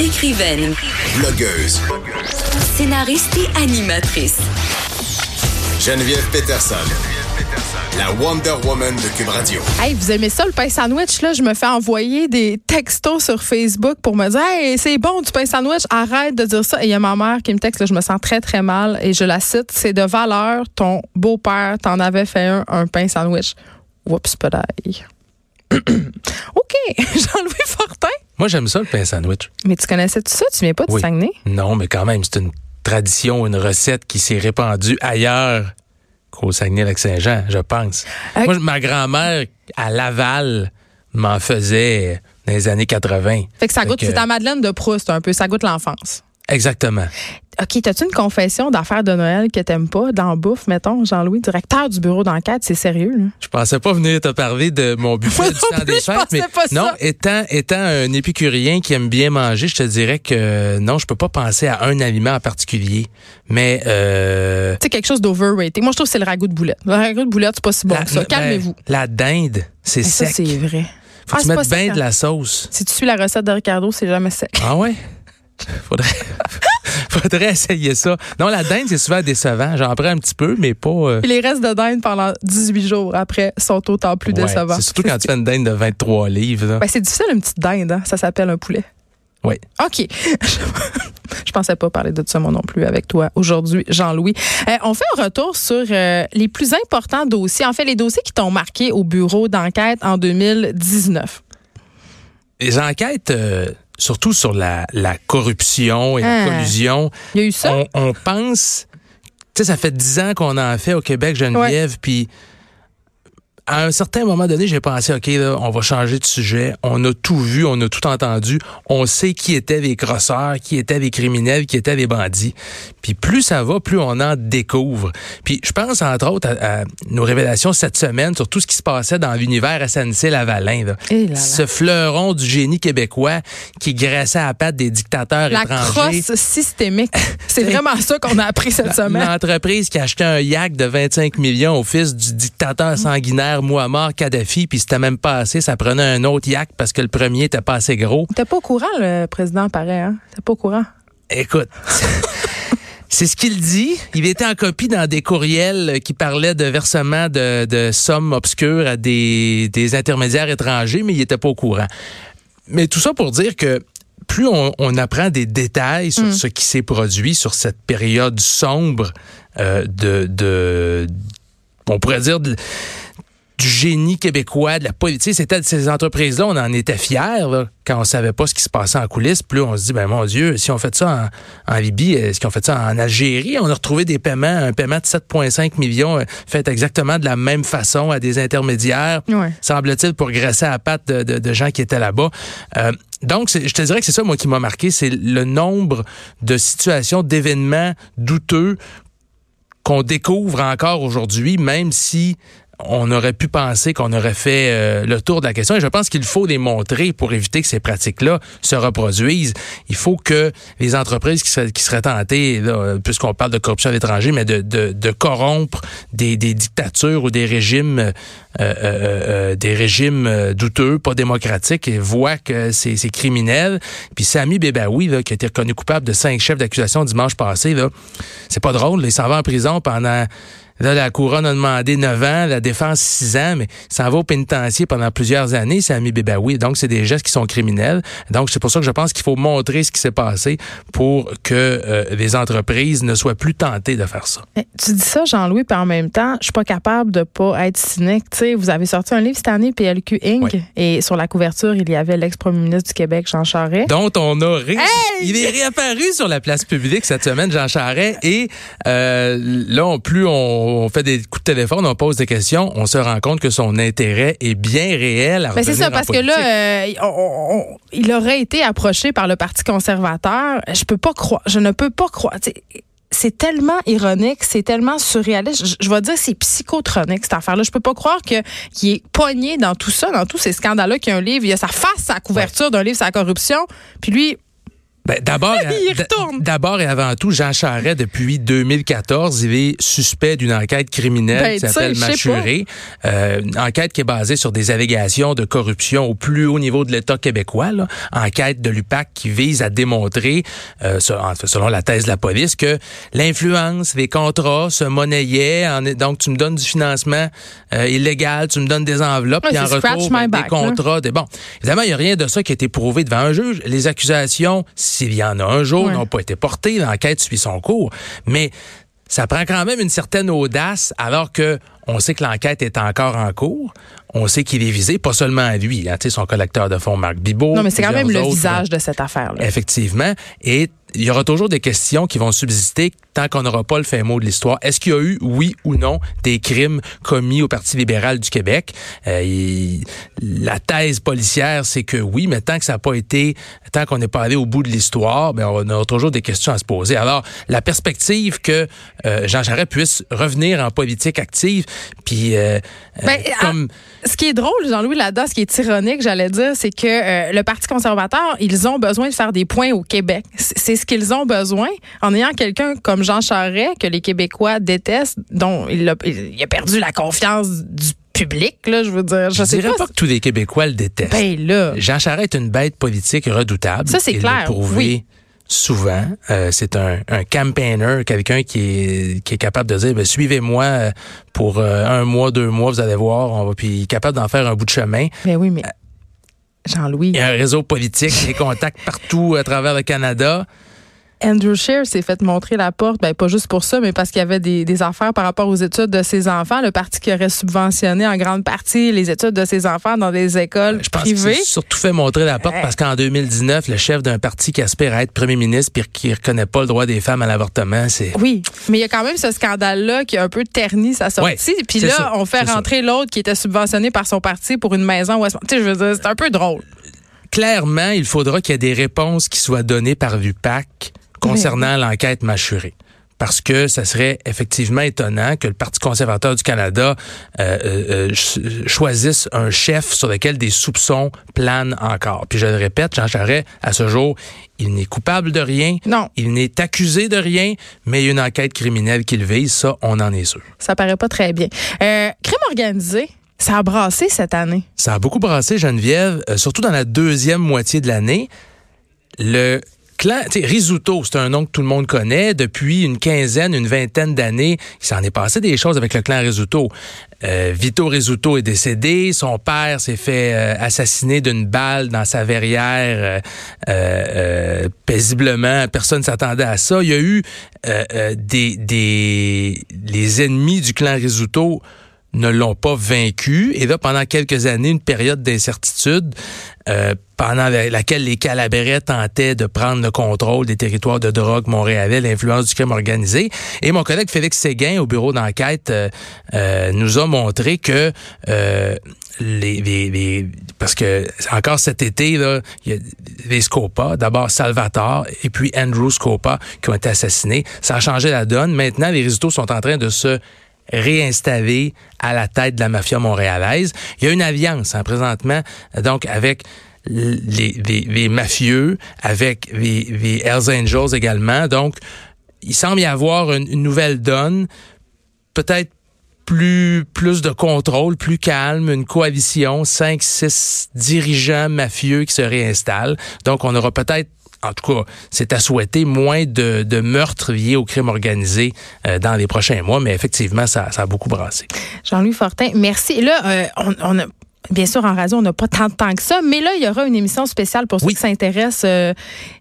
Écrivaine, Blogueuse. scénariste et animatrice. Geneviève Peterson. La Wonder Woman de Cube Radio. Hey, vous aimez ça le pain sandwich là? Je me fais envoyer des textos sur Facebook pour me dire "Hey, c'est bon du pain sandwich, arrête de dire ça." Et il y a ma mère qui me texte là, je me sens très très mal et je la cite, c'est de valeur ton beau-père t'en avait fait un un pain sandwich. Oups, pedaille. OK, Jean-Louis Fortin. Moi, j'aime ça, le pain sandwich. Mais tu connaissais tout ça, tu viens pas du Oui. Saguenay? Non, mais quand même, c'est une tradition, une recette qui s'est répandue ailleurs qu'au Saguenay-Lac-Saint-Jean, je pense. Ok. Moi, ma grand-mère, à Laval, m'en faisait dans les années 80. Fait que ça goûte, c'est ta Madeleine de Proust un peu, ça goûte l'enfance. Exactement. OK, t'as-tu une confession d'affaires de Noël que t'aimes pas? Dans bouffe, mettons, Jean-Louis, directeur du bureau d'enquête, c'est sérieux, là? Je pensais pas venir te parler de mon buffet du temps des fêtes, mais pas ça. non, étant étant un épicurien qui aime bien manger, je te dirais que non, je peux pas penser à un aliment en particulier. Mais euh, C'est quelque chose d'overrated. Moi, je trouve que c'est le ragoût de boulette. Le ragoût de boulette, c'est pas si bon la- que ça. ben, Calmez-vous. La dinde, c'est ça, sec. c'est vrai. Faut Ah, que tu mettes bien de hein? la sauce. Si tu suis la recette de Ricardo, c'est jamais sec. Ah ouais? Faudrait, faudrait essayer ça. Non, la dinde, c'est souvent décevant. J'en prends un petit peu, mais pas. euh, Puis les restes de dinde pendant 18 jours après sont autant plus ouais. décevants. C'est surtout quand tu fais une dinde de 23 livres. Ben, c'est difficile, une petite dinde. hein. Ça s'appelle un poulet. Oui. OK. Je pensais pas parler de ça, moi non plus, avec toi aujourd'hui, Jean-Louis. Euh, on fait un retour sur euh, les plus importants dossiers. En fait, les dossiers qui t'ont marqué au bureau d'enquête en 2019. Les enquêtes, euh, surtout sur la, la corruption et Ah. la collusion, Il y a eu ça? on, on pense. Tu sais, ça fait dix ans qu'on en fait au Québec, Geneviève, puis à un certain moment donné, j'ai pensé, OK, là, on va changer de sujet. On a tout vu, on a tout entendu. On sait qui étaient les crosseurs, qui étaient les criminels, qui étaient les bandits. Puis plus ça va, plus on en découvre. Puis je pense, entre autres, à, à nos révélations cette semaine sur tout ce qui se passait dans l'univers SNC-Lavalin. là. Eh là là. Ce fleuron du génie québécois qui graissait à la patte des dictateurs La étrangers. crosse systémique. C'est vraiment ça qu'on a appris cette semaine. L'entreprise qui a acheté un yak de 25 millions au fils du dictateur sanguinaire Muammar Kadhafi, puis c'était même pas assez, ça prenait un autre yak parce que le premier était pas assez gros. T'es pas au courant, le président, pareil, hein? T'es pas au courant? Écoute, c'est ce qu'il dit. Il était en copie dans des courriels qui parlaient de versement de, de sommes obscures à des, des intermédiaires étrangers, mais il était pas au courant. Mais tout ça pour dire que plus on, on apprend des détails sur ce qui s'est produit sur cette période sombre euh, de, de, on pourrait dire, de- du génie québécois, de la politique. C'était de ces entreprises-là, on en était fiers là, quand on savait pas ce qui se passait en coulisses. Là, on se dit, ben mon Dieu, si on fait ça en, en Libye, est-ce qu'ils ont fait ça en Algérie? On a retrouvé des paiements, un paiement de 7,5 millions euh, fait exactement de la même façon à des intermédiaires, Ouais. semble-t-il, pour graisser à la patte de, de- de gens qui étaient là-bas. Euh, donc, je te dirais que c'est ça, moi, qui m'a marqué, c'est le nombre de situations, d'événements douteux qu'on découvre encore aujourd'hui, même si on aurait pu penser qu'on aurait fait euh, le tour de la question. Et je pense qu'il faut les montrer pour éviter que ces pratiques-là se reproduisent. Il faut que les entreprises qui seraient, tentées, puisqu'on parle de corruption à l'étranger, mais de, de, de corrompre des, dictatures ou des régimes, euh, euh, des régimes douteux, pas démocratiques, et voient que c'est criminel. Puis Sami Bebaoui, là, qui a été reconnu coupable de cinq chefs d'accusation dimanche passé, c'est pas drôle. il s'en va en prison pendant Là, la couronne a demandé 9 ans, la défense 6 ans, mais ça va au pénitencier pendant plusieurs années, c'est Ami Bébaoui. Donc, c'est des gestes qui sont criminels. Donc, c'est pour ça que je pense qu'il faut montrer ce qui s'est passé pour que euh, les entreprises ne soient plus tentées de faire ça. Mais Tu dis ça, Jean-Louis, puis en même temps, je suis pas capable de pas être cynique. Tu sais, vous avez sorti un livre cette année, PLQ Inc. Oui. Et sur la couverture, il y avait l'ex-premier ministre du Québec, Jean Charest. dont on a ré- il est réapparu sur la place publique cette semaine Jean Charest et euh, là on- plus on on fait des coups de téléphone, on pose des questions, on se rend compte que son intérêt est bien réel à Ben c'est ça, parce que là, euh, on- on- il aurait été approché par le Parti conservateur. Je peux pas croire, je ne peux pas croire. C'est tellement ironique, c'est tellement surréaliste. Je, je vais dire, c'est psychotronique, cette affaire-là. Je peux pas croire que qu'il est pogné dans tout ça, dans tous ces scandales-là, qu'il y a un livre, il y a sa face, sa couverture d'un livre la corruption, puis lui, Ben, d'abord, d'abord et avant tout, Jean Charest, depuis 2014, il est suspect d'une enquête criminelle Ben, qui s'appelle Machuré. Euh, enquête qui est basée sur des allégations de corruption au plus haut niveau de l'État québécois. Là. Enquête de l'UPAC qui vise à démontrer, euh, selon la thèse de la police, que l'influence, les contrats se monnayaient. En, donc, tu me donnes du financement euh, illégal, tu me donnes des enveloppes, puis en retour, ben, des là. contrats. Des, bon, évidemment, il n'y a rien de ça qui a été prouvé devant un juge. Les accusations, s'il y en a un jour, Ouais. n'ont pas été portées. L'enquête suit son cours. Mais ça prend quand même une certaine audace alors que on sait que l'enquête est encore en cours. On sait qu'il est visé, pas seulement à lui, hein, son collecteur de fonds, Marc Bibot. non, mais c'est quand même le autres, visage de cette affaire-là. Effectivement. Et il y aura toujours des questions qui vont subsister tant qu'on n'aura pas le fait mot de l'histoire. Est-ce qu'il y a eu, oui ou non, des crimes commis au Parti libéral du Québec? Euh, la thèse policière, c'est que oui, mais tant que ça n'a pas été, tant qu'on n'est pas allé au bout de l'histoire, ben on aura toujours des questions à se poser. Alors, la perspective que euh, Jean Charest puisse revenir en politique active, puis euh, euh, Ben, comme... Ce qui est drôle, Jean-Louis Lada, ce qui est ironique, j'allais dire, c'est que le Parti conservateur, ils ont besoin de faire des points au Québec. C'est ce qu'ils ont besoin en ayant quelqu'un comme Jean Charest, que les Québécois détestent, dont il a, il a perdu la confiance du public, là, je veux dire. Je, Je sais dirais pas. pas que tous les Québécois le détestent. Ben là. Jean Charest est une bête politique redoutable. Ça, c'est clair, l'a prouvé oui. souvent. Euh, c'est un, un campaigner, quelqu'un qui est, qui est capable de dire, ben, suivez-moi euh, pour euh, un mois, deux mois, vous allez voir, on va, puis il est capable d'en faire un bout de chemin. Ben oui, mais Jean-Louis. Il y a un réseau politique, des contacts partout à travers le Canada. Andrew Scheer s'est fait montrer la porte, ben pas juste pour ça, mais parce qu'il y avait des, des affaires par rapport aux études de ses enfants. Le parti qui aurait subventionné en grande partie les études de ses enfants dans des écoles Je pense privées. s'est surtout fait montrer la porte parce qu'en 2019, le chef d'un parti qui aspire à être premier ministre puis qui reconnaît pas le droit des femmes à l'avortement, c'est... Oui, mais il y a quand même ce scandale-là qui a un peu terni sa sortie. Ouais, Puis là, ça, on fait rentrer l'autre qui était subventionné par son parti pour une maison. West- Tu sais, je veux dire, c'est un peu drôle. clairement, il faudra qu'il y ait des réponses qui soient données par l'UPAC concernant l'enquête mâchurée. Parce que ça serait effectivement étonnant que le Parti conservateur du Canada euh, euh, euh, ch- choisisse un chef sur lequel des soupçons planent encore. Puis je le répète, Jean Charest, à ce jour, il n'est coupable de rien. Non. Il n'est accusé de rien, mais il y a une enquête criminelle qu'il vise. Ça, on en est sûr. Ça paraît pas très bien. Euh, crime organisé, ça a brassé cette année. Ça a beaucoup brassé Geneviève, surtout dans la deuxième moitié de l'année. Le sais, Risuto, c'est un nom que tout le monde connaît. Depuis une quinzaine, une vingtaine d'années, il s'en est passé des choses avec le clan Risuto. Euh, Vito Risuto est décédé. Son père s'est fait euh, assassiner d'une balle dans sa verrière euh, paisiblement. Personne s'attendait à ça. Il y a eu des, des les ennemis du clan Risuto ne l'ont pas vaincu. Et là, pendant quelques années, une période d'incertitude euh, pendant la- laquelle les Calabrais tentaient de prendre le contrôle des territoires de drogue montréalais, l'influence du crime organisé. Et mon collègue Félix Séguin, au bureau d'enquête, euh, euh, nous a montré que les- parce que encore cet été, là, il y a les Scopa, d'abord Salvatore et puis Andrew Scopa qui ont été assassinés. Ça a changé la donne. Maintenant, les résultats sont en train de se réinstallé à la tête de la mafia montréalaise. Il y a une alliance hein, présentement, donc avec les, les, les mafieux, avec les, les Hells Angels également. Donc, il semble y avoir une, une nouvelle donne, peut-être plus plus de contrôle, plus calme, une coalition, cinq, six dirigeants mafieux qui se réinstallent. Donc, on aura peut-être en tout cas, c'est à souhaiter moins de, meurtres liés au crime organisé euh, dans les prochains mois, mais effectivement, ça, ça a beaucoup brassé. Jean-Louis Fortin, merci. Là, euh, on, on a. Bien sûr, en radio, on n'a pas tant de temps que ça, mais là, il y aura une émission spéciale pour ceux Oui. qui s'intéressent euh,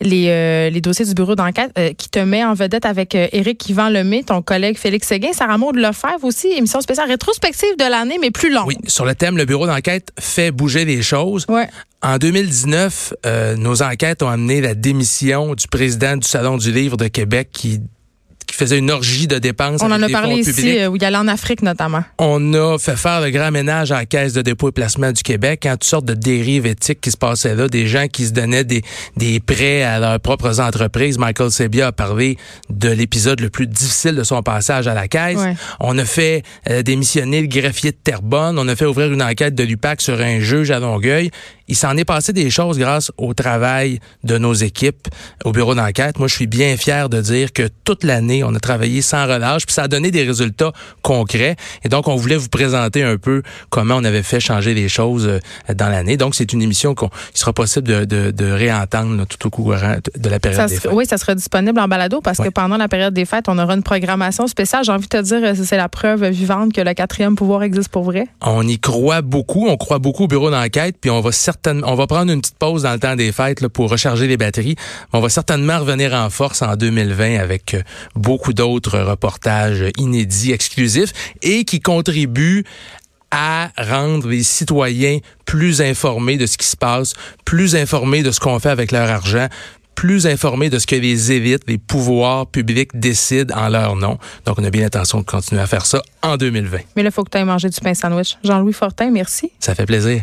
les, euh, les dossiers du bureau d'enquête euh, qui te met en vedette avec Éric Yvan Lemay, ton collègue Félix Séguin, Sarah Maud Lefebvre aussi, émission spéciale rétrospective de l'année, mais plus longue. Oui, sur le thème, le bureau d'enquête fait bouger les choses. Ouais. En 2019, euh, nos enquêtes ont amené la démission du président du Salon du Livre de Québec qui qui faisait une orgie de dépenses. On en a des parlé ici, euh, où il allait en Afrique notamment. On a fait faire le grand ménage à la Caisse de dépôt et placement du Québec, en toutes sortes de dérives éthiques qui se passaient là, des gens qui se donnaient des, des prêts à leurs propres entreprises. Michael Sebia a parlé de l'épisode le plus difficile de son passage à la Caisse. Ouais. On a fait euh, démissionner le greffier de Terrebonne. On a fait ouvrir une enquête de l'UPAC sur un juge à Longueuil. Il s'en est passé des choses grâce au travail de nos équipes au bureau d'enquête. Moi, je suis bien fier de dire que toute l'année, on a travaillé sans relâche, puis ça a donné des résultats concrets. Et donc, on voulait vous présenter un peu comment on avait fait changer les choses euh, dans l'année. Donc, c'est une émission qu'on il sera possible de, de, de réentendre là, tout au courant de la période Ça des fêtes. oui, ça sera disponible en balado parce que pendant la période des fêtes, on aura une programmation spéciale. J'ai envie de te dire, euh, c'est la preuve vivante que le quatrième pouvoir existe pour vrai. On y croit beaucoup, on croit beaucoup au bureau d'enquête, puis on va certainement, on va prendre une petite pause dans le temps des fêtes là, pour recharger les batteries. On va certainement revenir en force en 2020 avec euh, beaucoup d'autres reportages inédits, exclusifs et qui contribuent à rendre les citoyens plus informés de ce qui se passe, plus informés de ce qu'on fait avec leur argent, plus informés de ce que les élites, les pouvoirs publics décident en leur nom. Donc, on a bien l'intention de continuer à faire ça en 2020. Mais là, il faut que tu ailles manger du pain sandwich. Jean-Louis Fortin, merci. Ça fait plaisir.